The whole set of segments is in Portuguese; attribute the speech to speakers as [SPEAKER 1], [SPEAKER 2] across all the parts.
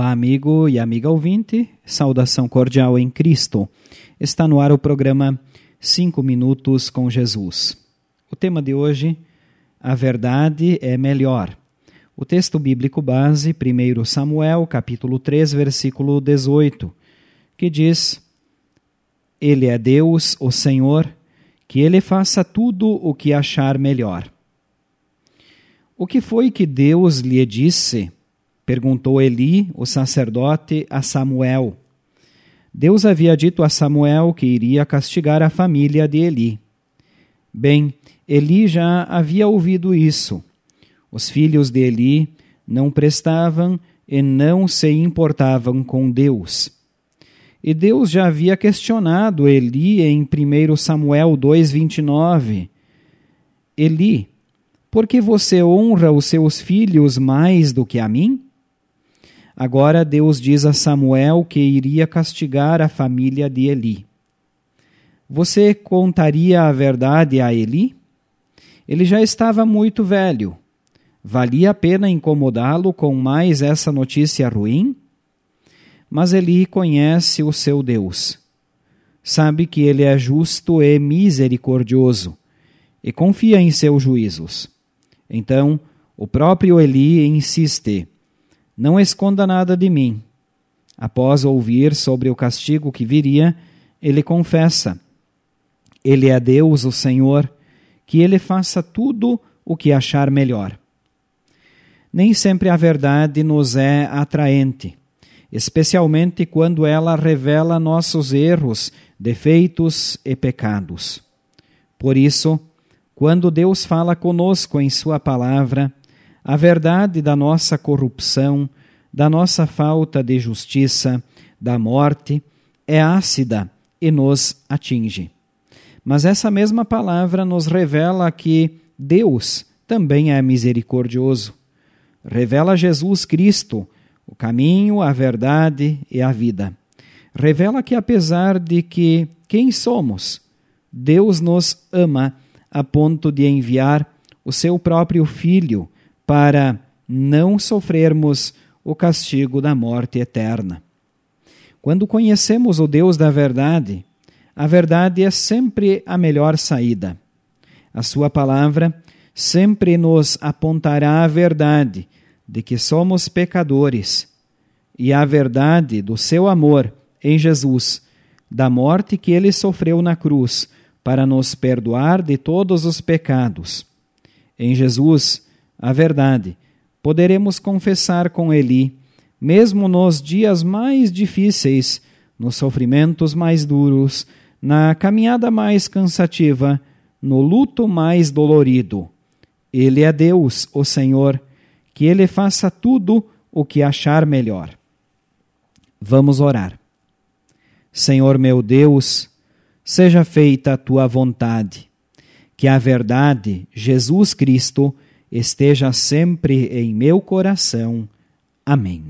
[SPEAKER 1] amigo e amiga ouvinte, saudação cordial em Cristo. Está no ar o programa Cinco Minutos com Jesus. O tema de hoje, a verdade é melhor. O texto bíblico base, 1 Samuel, capítulo 3, versículo 18, que diz: Ele é Deus, o Senhor, que ele faça tudo o que achar melhor. O que foi que Deus lhe disse? Perguntou Eli, o sacerdote, a Samuel. Deus havia dito a Samuel que iria castigar a família de Eli. Bem, Eli já havia ouvido isso. Os filhos de Eli não prestavam e não se importavam com Deus. E Deus já havia questionado Eli em 1 Samuel 2,29. Eli, por que você honra os seus filhos mais do que a mim? Agora Deus diz a Samuel que iria castigar a família de Eli. Você contaria a verdade a Eli? Ele já estava muito velho. Valia a pena incomodá-lo com mais essa notícia ruim? Mas Eli conhece o seu Deus. Sabe que ele é justo e misericordioso e confia em seus juízos. Então, o próprio Eli insiste: não esconda nada de mim. Após ouvir sobre o castigo que viria, ele confessa: Ele é Deus, o Senhor, que ele faça tudo o que achar melhor. Nem sempre a verdade nos é atraente, especialmente quando ela revela nossos erros, defeitos e pecados. Por isso, quando Deus fala conosco em Sua palavra, a verdade da nossa corrupção, da nossa falta de justiça, da morte, é ácida e nos atinge. Mas essa mesma palavra nos revela que Deus também é misericordioso. Revela Jesus Cristo, o caminho, a verdade e a vida. Revela que, apesar de que quem somos, Deus nos ama a ponto de enviar o seu próprio Filho para não sofrermos o castigo da morte eterna. Quando conhecemos o Deus da verdade, a verdade é sempre a melhor saída. A Sua palavra sempre nos apontará a verdade de que somos pecadores e a verdade do seu amor em Jesus, da morte que ele sofreu na cruz para nos perdoar de todos os pecados. Em Jesus, a verdade, poderemos confessar com Eli, mesmo nos dias mais difíceis, nos sofrimentos mais duros, na caminhada mais cansativa, no luto mais dolorido. Ele é Deus, o Senhor, que Ele faça tudo o que achar melhor. Vamos orar. Senhor meu Deus, seja feita a tua vontade, que a verdade, Jesus Cristo, esteja sempre em meu coração. Amém.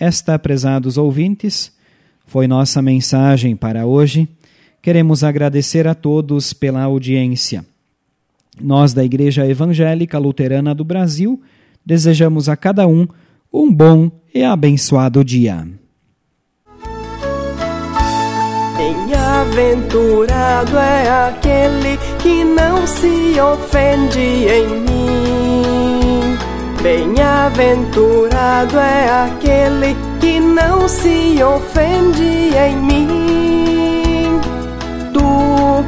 [SPEAKER 1] Esta, prezados ouvintes, foi nossa mensagem para hoje. Queremos agradecer a todos pela audiência. Nós, da Igreja Evangélica Luterana do Brasil, desejamos a cada um um bom e abençoado dia.
[SPEAKER 2] Bem-aventurado é aquele que não se ofende em mim. Bem-aventurado é aquele que não se ofende em mim. Tu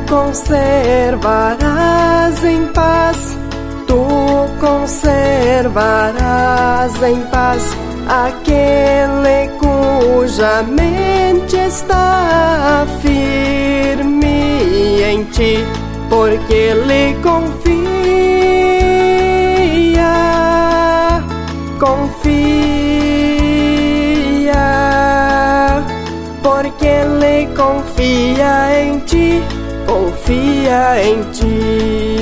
[SPEAKER 2] conservarás em paz, tu conservarás em paz aquele cuja mente está firme em ti, porque ele confia, confia, porque ele confia em ti, confia em ti.